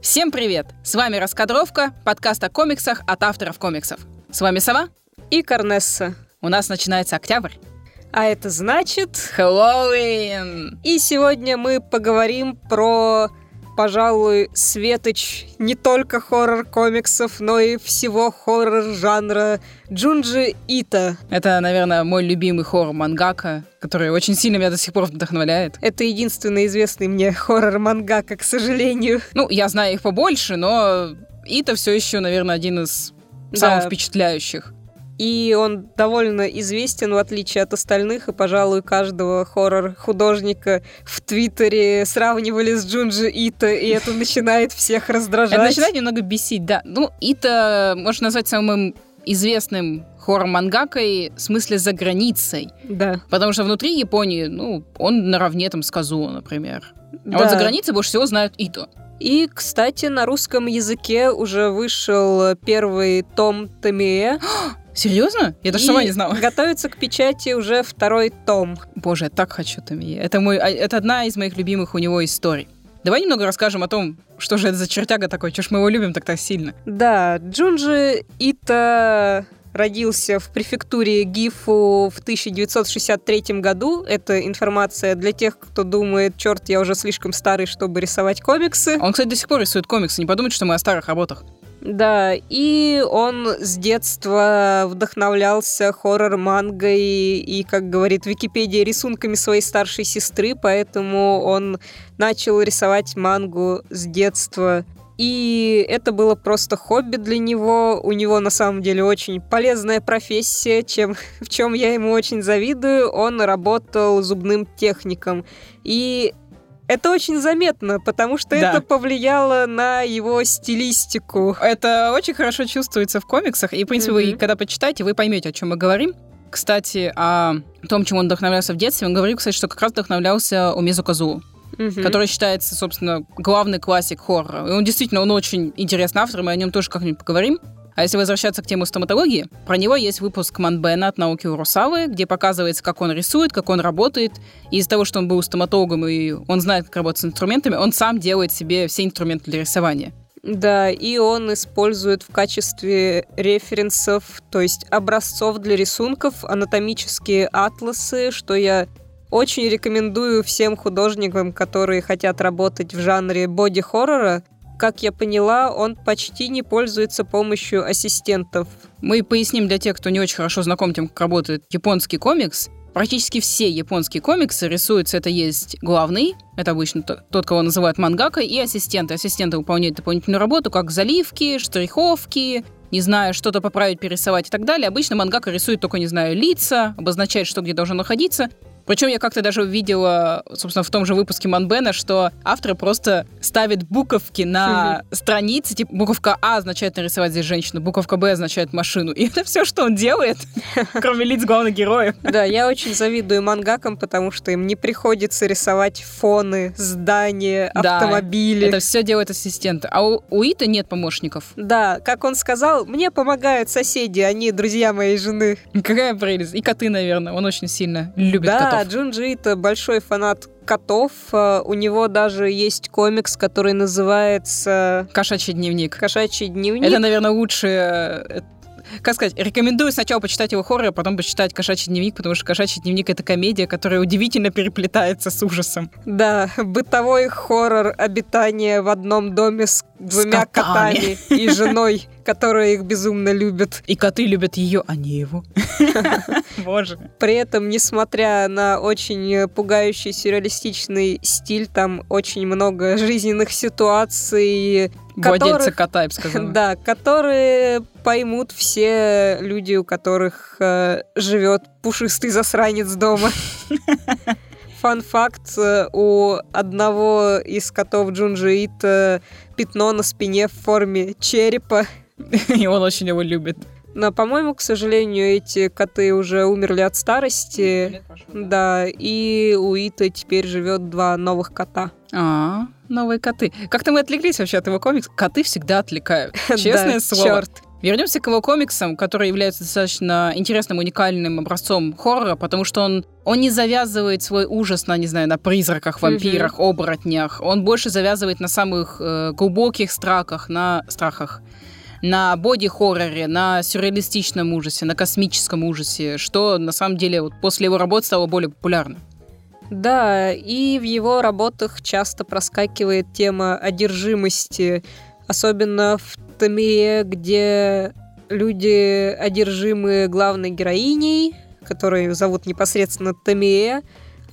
Всем привет! С вами «Раскадровка», подкаст о комиксах от авторов комиксов. С вами Сова. И Корнесса. У нас начинается октябрь. А это значит... Хэллоуин! И сегодня мы поговорим про, пожалуй, светоч не только хоррор-комиксов, но и всего хоррор-жанра Джунджи Ита. Это, наверное, мой любимый хоррор-мангака, который очень сильно меня до сих пор вдохновляет. Это единственный известный мне хоррор-мангака, к сожалению. Ну, я знаю их побольше, но Ита все еще, наверное, один из самых Да. впечатляющих. И он довольно известен, в отличие от остальных, и, пожалуй, каждого хоррор-художника в Твиттере сравнивали с Джунджи Ита, и это начинает всех раздражать. Это начинает немного бесить, да. Ну, Ита можно назвать самым известным хоррор-мангакой в смысле за границей. Да. Потому что внутри Японии, ну, он наравне там с Казуо, например. А Да. вот за границей больше всего знают Ито. И, кстати, на русском языке уже вышел первый том Томие. Серьезно? Я даже и сама не знала. Готовится к печати уже второй том. Боже, я так хочу Томии. Это, мой, а, это одна из моих любимых у него историй. Давай немного расскажем о том, что же это за чертяга такой, чё ж мы его любим так-то сильно. Да, Джунджи Ита родился в префектуре Гифу в 1963 году. Это информация для тех, кто думает, черт, я уже слишком старый, чтобы рисовать комиксы. Он, кстати, до сих пор рисует комиксы, не подумайте, что мы о старых работах. Да, и он с детства вдохновлялся хоррор-мангой и, как говорит Википедия, рисунками своей старшей сестры, поэтому он начал рисовать мангу с детства. И это было просто хобби для него. У него на самом деле очень полезная профессия, чем, в чем я ему очень завидую. Он работал зубным техником. И это очень заметно, потому что Да. это повлияло на его стилистику. Это очень хорошо чувствуется в комиксах, и, в принципе, вы, Мгм. когда почитаете, вы поймете, о чем мы говорим. Кстати, о том, чем он вдохновлялся в детстве, он говорил, кстати, что как раз вдохновлялся у Мизу Казуо, Мгм. который считается, собственно, главный классик хоррора. И он действительно, он очень интересный автор, мы о нем тоже как-нибудь поговорим. А если возвращаться к теме стоматологии, про него есть выпуск Манбена от науки Уросавы, где показывается, как он рисует, как он работает. И из-за того, что он был стоматологом и он знает, как работать с инструментами, он сам делает себе все инструменты для рисования. Да, и он использует в качестве референсов, то есть образцов для рисунков, анатомические атласы, что я очень рекомендую всем художникам, которые хотят работать в жанре боди-хоррора. Как я поняла, он почти не пользуется помощью ассистентов. Мы поясним для тех, кто не очень хорошо знаком тем, как работает японский комикс. Практически все японские комиксы рисуются, это есть главный, это обычно тот, кого называют мангакой, и ассистенты. Ассистенты выполняют дополнительную работу, как заливки, штриховки, не знаю, что-то поправить, перерисовать и так далее. Обычно мангака рисует только, не знаю, лица, обозначает, что где должно находиться. Причем я как-то даже увидела, собственно, в том же выпуске Манбена, что авторы просто ставят буковки на странице, типа буковка А означает нарисовать здесь женщину, буковка Б означает машину. И это все, что он делает, кроме лиц главных героев. Да, я очень завидую мангакам, потому что им не приходится рисовать фоны, здания, Да, автомобили. Это все делает ассистент. А у, у Ита нет помощников. Да, как он сказал, мне помогают соседи, они друзья моей жены. Какая прелесть. И коты, наверное. Он очень сильно любит да, котов. Джунджи это большой фанат котов. Э, У него даже есть комикс, который называется Кошачий дневник. «Кошачий дневник». Это, наверное, лучшее... э, Как сказать, рекомендую сначала почитать его хоррор, а потом почитать «Кошачий дневник», потому что «Кошачий дневник» — это комедия, которая удивительно переплетается с ужасом. Да, бытовой хоррор обитания в одном доме с двумя котами. котами и женой, которая их безумно любит. И коты любят ее, а не его. Боже. При этом, несмотря на очень пугающий сюрреалистичный стиль, там очень много жизненных ситуаций, Владельцы кота, я бы сказала. Да, которые поймут все люди, у которых э, живет пушистый засранец дома. Фан-факт, э, у одного из котов Джунджи Ито пятно на спине в форме черепа. И он очень его любит. Но, по-моему, к сожалению, эти коты уже умерли от старости. Да, и у Ита теперь живет два новых кота. А, новые коты. Как-то мы отвлеклись вообще от его комикс. Коты всегда отвлекают. Честное Да, слово. чёрт. Вернемся к его комиксам, которые являются достаточно интересным, уникальным образцом хоррора, потому что он, он не завязывает свой ужас на, не знаю, на призраках, вампирах, mm-hmm. оборотнях. Он больше завязывает на самых э, глубоких страхах, на страхах на боди-хорроре, на сюрреалистичном ужасе, на космическом ужасе, что на самом деле вот после его работы стало более популярным. Да, и в его работах часто проскакивает тема одержимости, особенно в Томее, где люди одержимы главной героиней, которую зовут непосредственно Томея.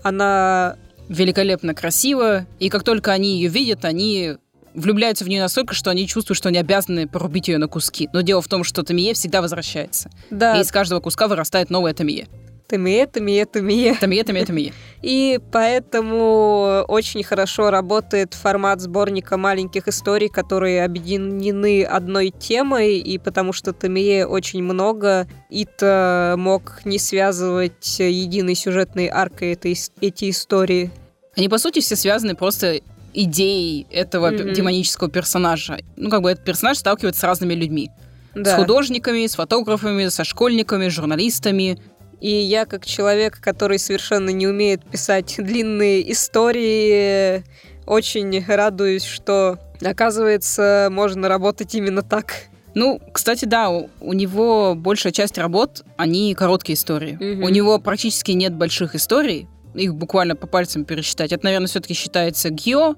Она великолепно красива, и как только они ее видят, они влюбляются в нее настолько, что они чувствуют, что они обязаны порубить ее на куски. Но дело в том, что Томие всегда возвращается. Да. И из каждого куска вырастает новая Томие. Томие, Томие, Томие. Томие, Томие, Томие. И поэтому очень хорошо работает формат сборника маленьких историй, которые объединены одной темой, и потому что Томие очень много, Ита мог не связывать единой сюжетной аркой этой, эти истории. Они, по сути, все связаны просто идеей этого mm-hmm. демонического персонажа. Ну, как бы этот персонаж сталкивается с разными людьми. Да. С художниками, с фотографами, со школьниками, журналистами. И я, как человек, который совершенно не умеет писать длинные истории, очень радуюсь, что, оказывается, можно работать именно так. Ну, кстати, да, у, у него большая часть работ, они короткие истории. Угу. У него практически нет больших историй, их буквально по пальцам пересчитать. Это, наверное, все-таки считается Гио,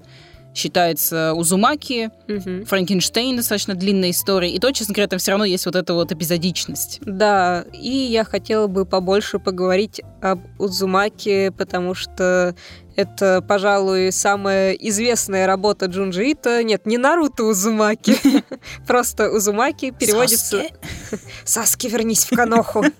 считается Узумаки, угу. Франкенштейн достаточно длинная история. И то, честно говоря, там все равно есть вот эта вот эпизодичность. Да, и я хотела бы побольше поговорить об Узумаки, потому что это, пожалуй, самая известная работа Джунджи Ито. Нет, не Наруто Узумаки. Просто Узумаки переводится... Саски, вернись в Каноху.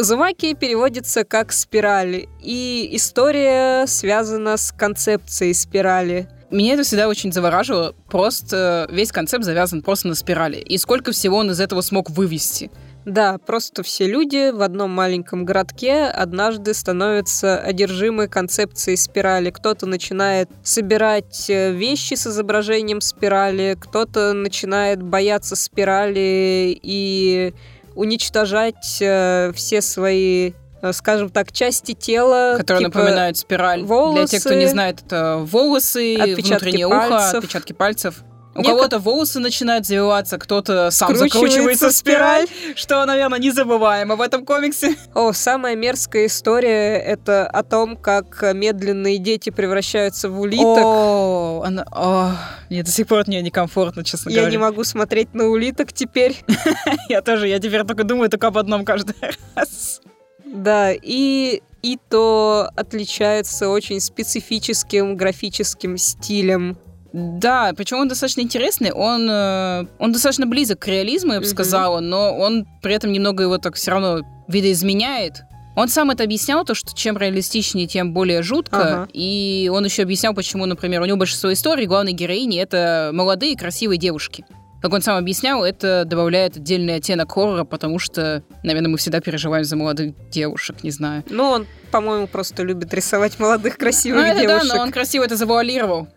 Узумаки переводится как спираль, и история связана с концепцией спирали. Меня это всегда очень завораживало. Просто весь концепт завязан просто на спирали. И сколько всего он из этого смог вывести. Да, просто все люди в одном маленьком городке однажды становятся одержимы концепцией спирали. Кто-то начинает собирать э, вещи с изображением спирали, кто-то начинает бояться спирали и уничтожать э, все свои э, скажем так, части тела. Которые типа напоминают спираль. Волосы, Для тех, кто не знает, это волосы, внутреннее пальцев. ухо, отпечатки пальцев. У Некот... кого-то волосы начинают завиваться, кто-то сам закручивается в спираль, что, наверное, незабываемо в этом комиксе. О, самая мерзкая история — это о том, как медленные дети превращаются в улиток. О, она... О, мне до сих пор от нее некомфортно, честно я говоря. Я не могу смотреть на улиток теперь. Я тоже, я теперь только думаю только об одном каждый раз. Да, и и то отличается очень специфическим графическим стилем. Да, причем он достаточно интересный, он, э, он достаточно близок к реализму, я бы mm-hmm. сказала, но он при этом немного его так все равно видоизменяет. Он сам это объяснял, то, что чем реалистичнее, тем более жутко. Ага. И он еще объяснял, почему, например, у него большинство историй главной героини это молодые красивые девушки. Как он сам объяснял, это добавляет отдельный оттенок хоррора, потому что, наверное, мы всегда переживаем за молодых девушек, не знаю. Ну, он, по-моему, просто любит рисовать молодых красивых ну, это девушек. Да, но он красиво это завуалировал.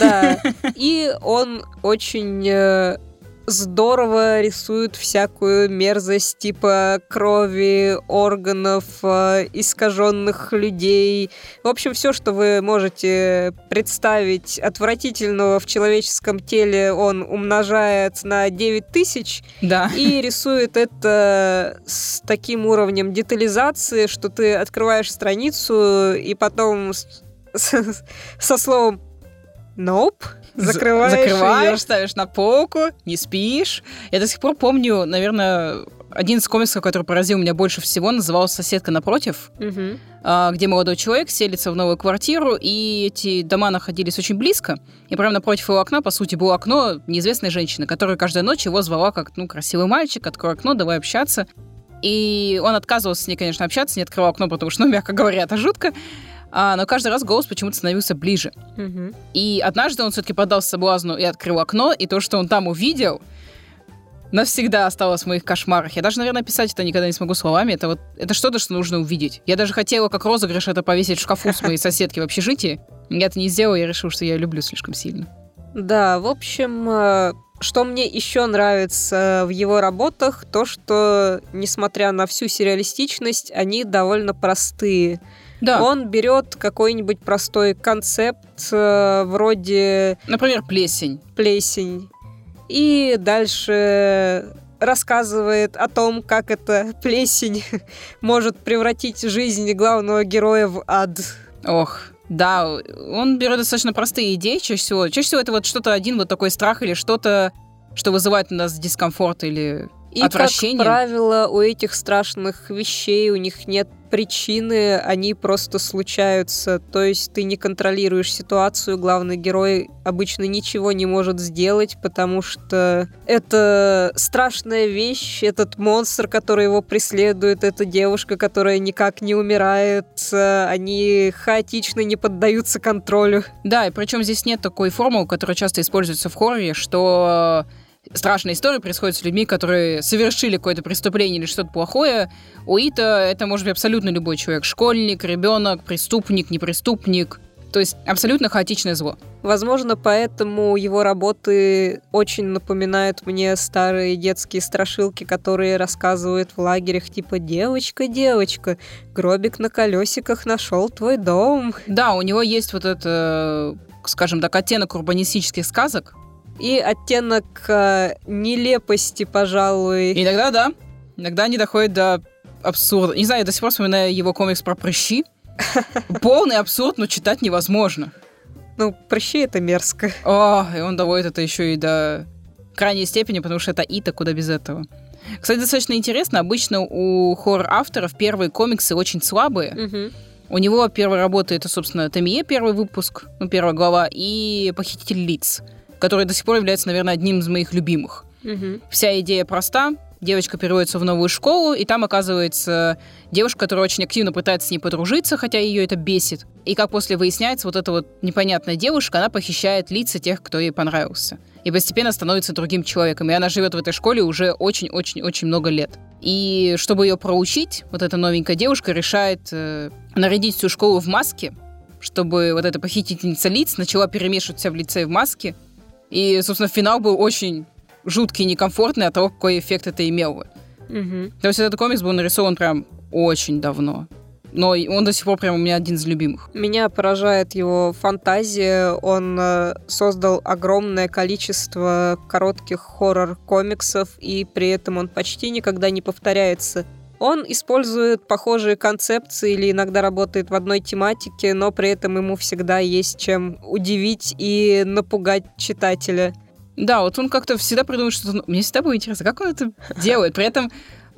Да. И он очень э, здорово рисует всякую мерзость типа крови, органов, э, искаженных людей. В общем, все, что вы можете представить отвратительного в человеческом теле, он умножает на 9 тысяч да. и рисует это с таким уровнем детализации, что ты открываешь страницу и потом со словом Nope. Закрываешь, Закрываешь, ее. ставишь на полку, не спишь. Я до сих пор помню, наверное, один из комиксов, который поразил меня больше всего, назывался «Соседка напротив», угу. где молодой человек селится в новую квартиру, и эти дома находились очень близко. И прямо напротив его окна, по сути, было окно неизвестной женщины, которая каждую ночь его звала как, ну, красивый мальчик, открой окно, давай общаться. И он отказывался с ней, конечно, общаться, не открывал окно, потому что, ну, мягко говоря, это жутко а, но каждый раз голос почему-то становился ближе. Угу. И однажды он все-таки поддался соблазну и открыл окно, и то, что он там увидел, навсегда осталось в моих кошмарах. Я даже, наверное, писать это никогда не смогу словами. Это вот это что-то, что нужно увидеть. Я даже хотела, как розыгрыш, это повесить в шкафу с моей соседки в общежитии. Я это не сделала, я решила, что я люблю слишком сильно. Да, в общем, э, Что мне еще нравится в его работах, то что, несмотря на всю сериалистичность, они довольно простые. Да. Он берет какой-нибудь простой концепт, э, вроде Например, плесень. плесень, и дальше рассказывает о том, как эта плесень может превратить жизнь главного героя в ад. Ох, да, он берет достаточно простые идеи чаще всего. Чаще всего это вот что-то один вот такой страх или что-то, что вызывает у нас дискомфорт или И, отвращение. как правило, у этих страшных вещей у них нет причины, они просто случаются. То есть ты не контролируешь ситуацию, главный герой обычно ничего не может сделать, потому что это страшная вещь, этот монстр, который его преследует, эта девушка, которая никак не умирает, э, они хаотично не поддаются контролю. Да, и причем здесь нет такой формулы, которая часто используется в хорроре, что страшная история происходит с людьми, которые совершили какое-то преступление или что-то плохое. У Ита это может быть абсолютно любой человек. Школьник, ребенок, преступник, непреступник. То есть абсолютно хаотичное зло. Возможно, поэтому его работы очень напоминают мне старые детские страшилки, которые рассказывают в лагерях, типа «Девочка, девочка, гробик на колесиках нашел твой дом». Да, у него есть вот это, скажем так, оттенок урбанистических сказок. И оттенок э, нелепости, пожалуй. Иногда, да, иногда они доходят до абсурда. Не знаю, я до сих пор вспоминаю его комикс про прыщи. Полный абсурд, но читать невозможно. Ну, прыщи это мерзко. О, и он доводит это еще и до крайней степени, потому что это Ита, куда без этого. Кстати, достаточно интересно, обычно у хоррор-авторов первые комиксы очень слабые. У него первая работа это, собственно, Тамие, первый выпуск, ну, первая глава, и Похититель лиц, который до сих пор является, наверное, одним из моих любимых. Мгм. Вся идея проста. Девочка переводится в новую школу, и там оказывается девушка, которая очень активно пытается с ней подружиться, хотя ее это бесит. И как после выясняется, вот эта вот непонятная девушка, она похищает лица тех, кто ей понравился. И постепенно становится другим человеком. И она живет в этой школе уже очень-очень-очень много лет. И чтобы ее проучить, вот эта новенькая девушка решает э, нарядить всю школу в маске, чтобы вот эта похитительница лиц начала перемешивать себя в лице и в маске. И, собственно, финал был очень жуткий и некомфортный от того, какой эффект это имело. Мгм. То есть этот комикс был нарисован прям очень давно. Но он до сих пор прям у меня один из любимых. Меня поражает его фантазия. Он э, создал огромное количество коротких хоррор-комиксов, и при этом он почти никогда не повторяется. Он использует похожие концепции или иногда работает в одной тематике, но при этом ему всегда есть чем удивить и напугать читателя. Да, вот он как-то всегда придумывает что-то... ну- Мне всегда было интересно, как он это делает. При этом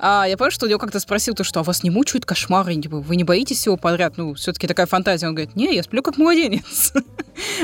а, я помню, что у него как-то спросил, то, что а вас не мучают кошмары? Вы не боитесь всего подряд? Ну, все-таки такая фантазия. Он говорит, не, я сплю как младенец.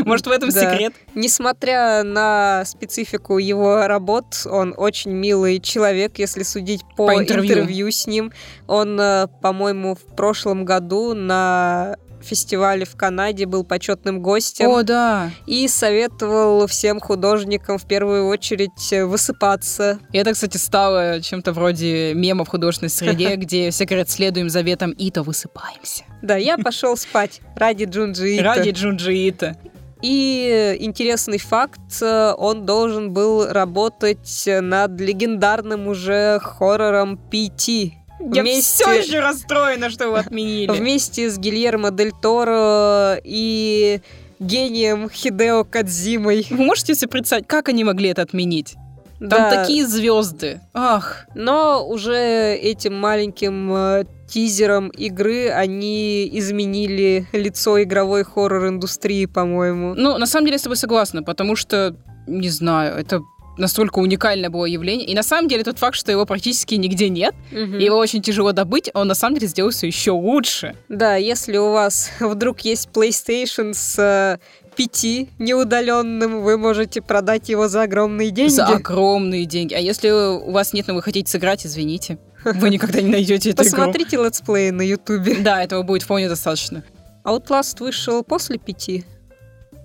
Может, в этом Да. секрет? Несмотря на специфику его работ, он очень милый человек, если судить по, По интервью. интервью с ним. Он, э, по-моему, в прошлом году на фестивале в Канаде был почетным гостем О, да. и советовал всем художникам в первую очередь э, высыпаться. И это, кстати, стало чем-то вроде мема в художественной среде, где все говорят, следуем заветам Ито, высыпаемся. Да, я пошел спать ради Джунджи. Ради Джунджи. И интересный факт, он должен был работать над легендарным уже хоррором PT. Я Вместе- все еще расстроена, что вы отменили. Вместе с Гильермо Дель Торо и гением Хидео Кадзимой. Вы можете себе представить, как они могли это отменить? Там Да, такие звезды. Ах. Но уже этим маленьким э, тизером игры они изменили лицо игровой хоррор-индустрии, по-моему. Ну, на самом деле, я с тобой согласна, потому что, не знаю, это настолько уникальное было явление. И на самом деле тот факт, что его практически нигде нет, и его очень тяжело добыть, он на самом деле сделал все еще лучше. Да, если у вас вдруг есть PlayStation с 5 неудаленным, вы можете продать его за огромные деньги. За огромные деньги. А если у вас нет, но вы хотите сыграть, извините. Вы никогда не найдете эту игру. Посмотрите летсплеи на Ютубе. Да, этого будет вполне достаточно. Outlast вышел после 5.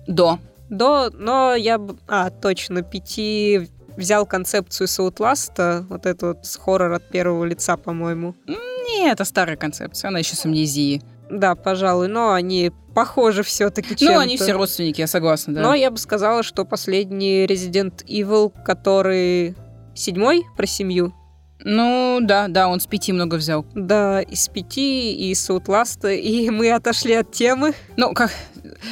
До. До, но я... А, точно, 5 взял концепцию с Outlast, вот этот вот с хоррор от первого лица, по-моему. Не, это старая концепция, она еще с амнезией. Да, пожалуй, но они похожи все-таки Ну, они все родственники, я согласна, да. Но я бы сказала, что последний Resident Evil, который седьмой про семью, ну, да, да, он с пяти много взял. Да, из пяти, и из Outlast, и мы отошли от темы. Ну, как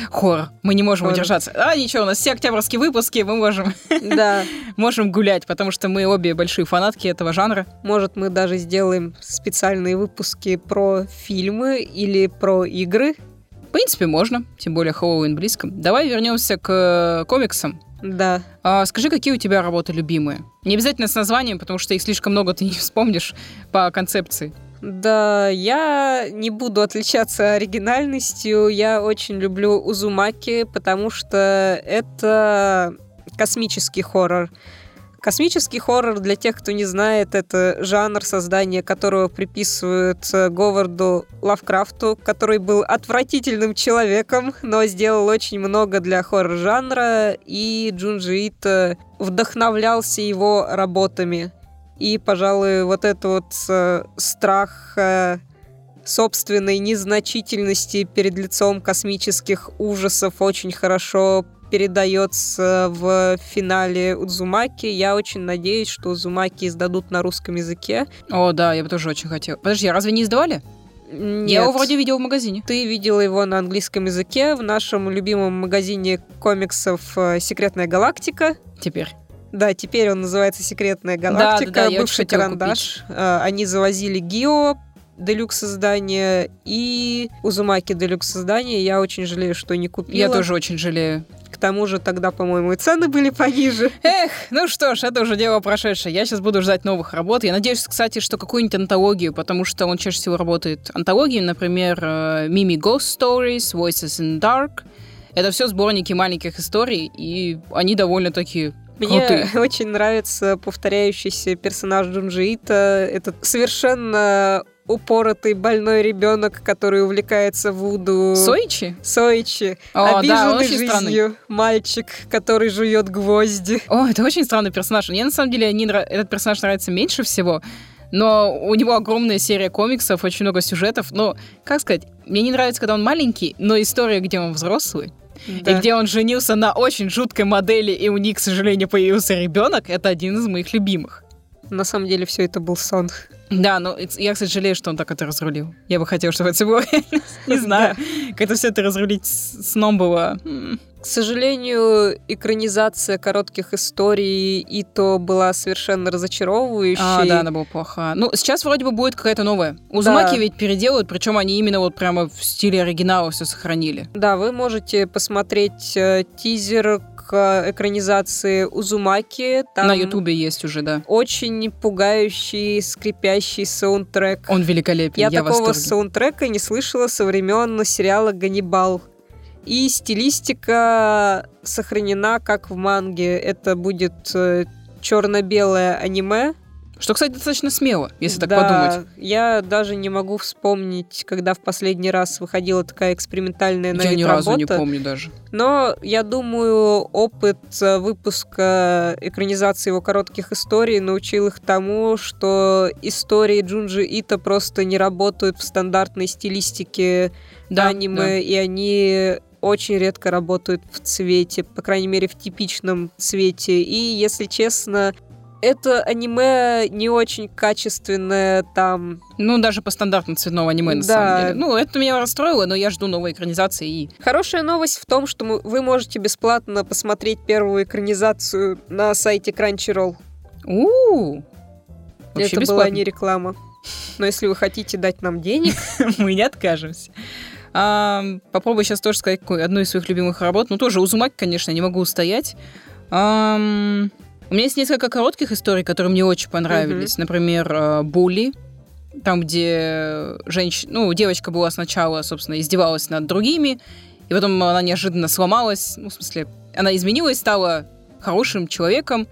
хоррор. Мы не можем хоррор. удержаться. А, ничего, у нас все октябрьские выпуски, мы можем... Да. можем гулять, потому что мы обе большие фанатки этого жанра. Может, мы даже сделаем специальные выпуски про фильмы или про игры. В принципе, можно, тем более Хэллоуин близко. Давай вернемся к комиксам. Да. А, скажи, какие у тебя работы любимые? Не обязательно с названием, потому что их слишком много ты не вспомнишь по концепции. Да, я не буду отличаться оригинальностью. Я очень люблю Узумаки, потому что это космический хоррор. Космический хоррор, для тех, кто не знает, это жанр, создания которого приписывают э, Говарду Лавкрафту, который был отвратительным человеком, но сделал очень много для хоррор-жанра, и Джунджи Ито вдохновлялся его работами. И, пожалуй, вот этот вот э, страх э, собственной незначительности перед лицом космических ужасов очень хорошо передается в финале Удзумаки. Я очень надеюсь, что Удзумаки издадут на русском языке. О, да, я бы тоже очень хотела. Подожди, а разве не издавали? Нет. Я его вроде видел в магазине. Ты видела его на английском языке в нашем любимом магазине комиксов э, «Секретная галактика». Теперь. Да, теперь он называется «Секретная галактика», да, да, да, бывший карандаш. Купить. Э, они завозили Гио, делюкс издание и Узумаки делюкс издание. Я очень жалею, что не купила. Я тоже очень жалею тому же тогда, по-моему, и цены были пониже. Эх, ну что ж, это уже дело прошедшее. Я сейчас буду ждать новых работ. Я надеюсь, кстати, что какую-нибудь антологию, потому что он чаще всего работает антологии, например, э, Mimi Ghost Stories, Voices in Dark. Это все сборники маленьких историй, и они довольно-таки мне Крутые. очень нравится повторяющийся персонаж Джунжиита. Это совершенно упоротый больной ребенок, который увлекается вуду. Соичи? Соичи. О, Обиженный да, жизнью странный. мальчик, который жует гвозди. О, это очень странный персонаж. Мне на самом деле не нрав... этот персонаж нравится меньше всего. Но у него огромная серия комиксов, очень много сюжетов. Но, как сказать, мне не нравится, когда он маленький, но история, где он взрослый, да. и где он женился на очень жуткой модели, и у них, к сожалению, появился ребенок, это один из моих любимых. На самом деле все это был сон. Да, но я, кстати, жалею, что он так это разрулил. Я бы хотела, чтобы это было, не знаю, как это все это разрулить сном было. К сожалению, экранизация коротких историй и то была совершенно разочаровывающей. А, да, она была плоха. Ну, сейчас вроде бы будет какая-то новая. Узумаки да. ведь переделают, причем они именно вот прямо в стиле оригинала все сохранили. Да, вы можете посмотреть э, тизер к экранизации Узумаки. Там На Ютубе есть уже, да. Очень пугающий, скрипящий саундтрек. Он великолепен, я, я такого саундтрека не слышала со времен сериала «Ганнибал». И стилистика сохранена как в манге. Это будет э, черно-белое аниме, что, кстати, достаточно смело, если так да, подумать. Я даже не могу вспомнить, когда в последний раз выходила такая экспериментальная на Я ни разу работа. не помню даже. Но я думаю, опыт э, выпуска экранизации его коротких историй научил их тому, что истории Джунджи Ита просто не работают в стандартной стилистике да, аниме, да. и они очень редко работают в цвете, по крайней мере, в типичном цвете. И, если честно, это аниме не очень качественное там. Ну, даже по стандартам цветного аниме, на да. самом деле. Ну, это меня расстроило, но я жду новой экранизации. И... Хорошая новость в том, что вы можете бесплатно посмотреть первую экранизацию на сайте Crunchyroll. У-у-у! Это бесплатно. была не реклама. Но если вы хотите дать нам денег... Мы не откажемся. А, попробую сейчас тоже сказать одну из своих любимых работ. Ну, тоже Узумаки, конечно, не могу устоять. У меня есть несколько коротких историй, которые мне очень понравились. Mm-hmm. Например, э, «Булли», там, где женщина, ну, девочка была сначала, собственно, издевалась над другими, и потом она неожиданно сломалась, ну, в смысле, она изменилась, стала хорошим человеком,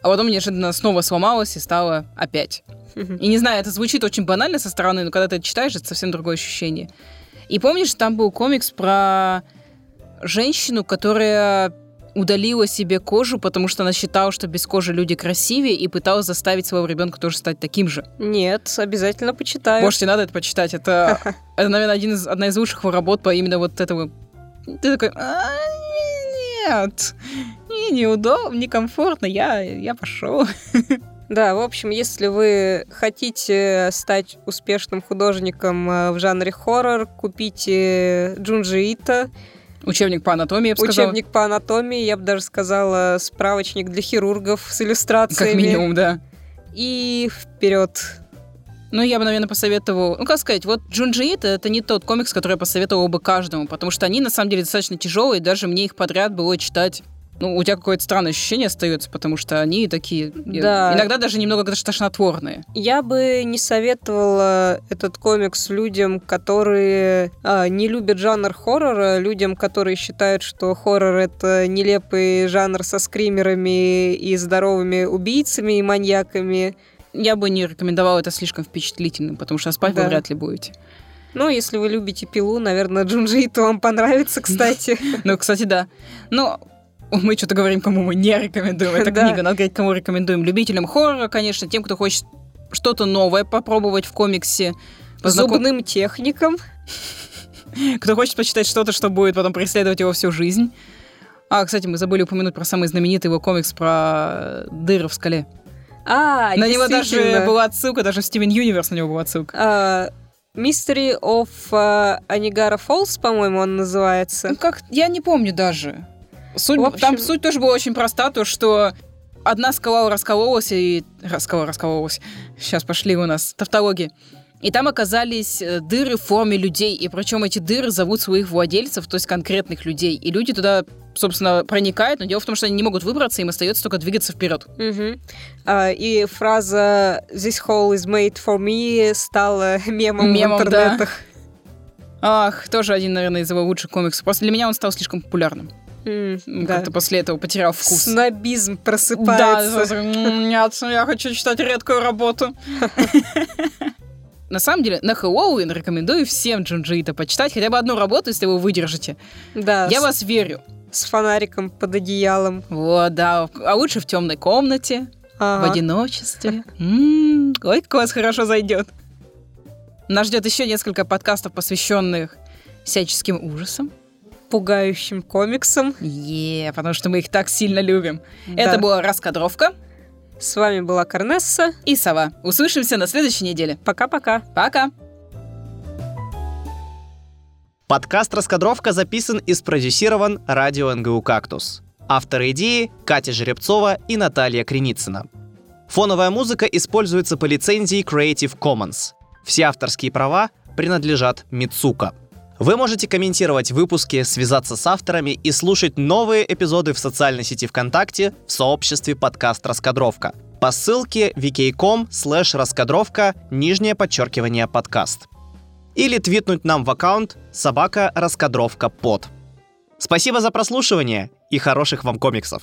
а потом неожиданно снова сломалась и стала опять. И не знаю, это звучит очень банально со стороны, но когда ты это читаешь, это совсем другое ощущение. И помнишь, там был комикс про женщину, которая удалила себе кожу, потому что она считала, что без кожи люди красивее, и пыталась заставить своего ребенка тоже стать таким же. Нет, обязательно почитаю. Можете, надо это почитать. Это, это наверное, один из, одна из лучших работ по именно вот этого... Ты такой, «А, нет, мне неудобно, некомфортно, я, я пошел. Да, в общем, если вы хотите стать успешным художником э, в жанре хоррор, купите Джунджи Ито. Учебник по анатомии, я бы сказала. Учебник по анатомии, я бы даже сказала, справочник для хирургов с иллюстрациями. Как минимум, да. И вперед. Ну, я бы, наверное, посоветовал... Ну, как сказать, вот Джунджи Ито — это не тот комикс, который я посоветовал бы каждому, потому что они, на самом деле, достаточно тяжелые, даже мне их подряд было читать ну, у тебя какое-то странное ощущение остается, потому что они такие, да. иногда даже немного тошнотворные. Я бы не советовала этот комикс людям, которые а, не любят жанр хоррора, людям, которые считают, что хоррор это нелепый жанр со скримерами и здоровыми убийцами и маньяками. Я бы не рекомендовала это слишком впечатлительным, потому что спать да. вы вряд ли будете. Ну, если вы любите пилу, наверное, Джунджи, то вам понравится, кстати. Ну, кстати, да. Но мы что-то говорим, кому мы не рекомендуем. Это книга, надо говорить, кому рекомендуем. Любителям хоррора, конечно, тем, кто хочет что-то новое попробовать в комиксе. Познаком... Зубным техникам. Кто хочет почитать что-то, что будет потом преследовать его всю жизнь. А, кстати, мы забыли упомянуть про самый знаменитый его комикс про дыры в скале. А, На него даже была отсылка, даже в Стивен Юниверс на него была отсылка. А, Mystery of uh, Anigara Falls, по-моему, он называется. Ну, как, я не помню даже. Суть, общем... Там суть тоже была очень проста, то что одна скала раскололась и... Раскала раскололась. Сейчас пошли у нас тавтологии. И там оказались э, дыры в форме людей. И причем эти дыры зовут своих владельцев, то есть конкретных людей. И люди туда, собственно, проникают, но дело в том, что они не могут выбраться, им остается только двигаться вперед. Угу. А, и фраза «This hole is made for me» стала мемом, мемом в интернетах. Да. Ах, тоже один, наверное, из его лучших комиксов. Просто для меня он стал слишком популярным. Mm, Как-то после этого потерял вкус. Снобизм просыпается. Да, нет, я хочу читать редкую работу. На самом деле, на Хэллоуин рекомендую всем Джунджиита почитать хотя бы одну работу, если вы выдержите. Да. Я с... вас верю. С фонариком под одеялом. Вот, да. А лучше в темной комнате, ага. в одиночестве. Ой, как у вас хорошо зайдет. Нас ждет еще несколько подкастов, посвященных всяческим ужасам пугающим комиксом. Е, потому что мы их так сильно любим. Да. Это была раскадровка. С вами была Карнесса и Сова. Услышимся на следующей неделе. Пока-пока. Пока. Подкаст «Раскадровка» записан и спродюсирован радио НГУ «Кактус». Авторы идеи – Катя Жеребцова и Наталья Креницына. Фоновая музыка используется по лицензии Creative Commons. Все авторские права принадлежат Мицука – вы можете комментировать выпуски, связаться с авторами и слушать новые эпизоды в социальной сети ВКонтакте в сообществе подкаст «Раскадровка» по ссылке vk.com slash раскадровка нижнее подчеркивание подкаст. Или твитнуть нам в аккаунт собака раскадровка под. Спасибо за прослушивание и хороших вам комиксов!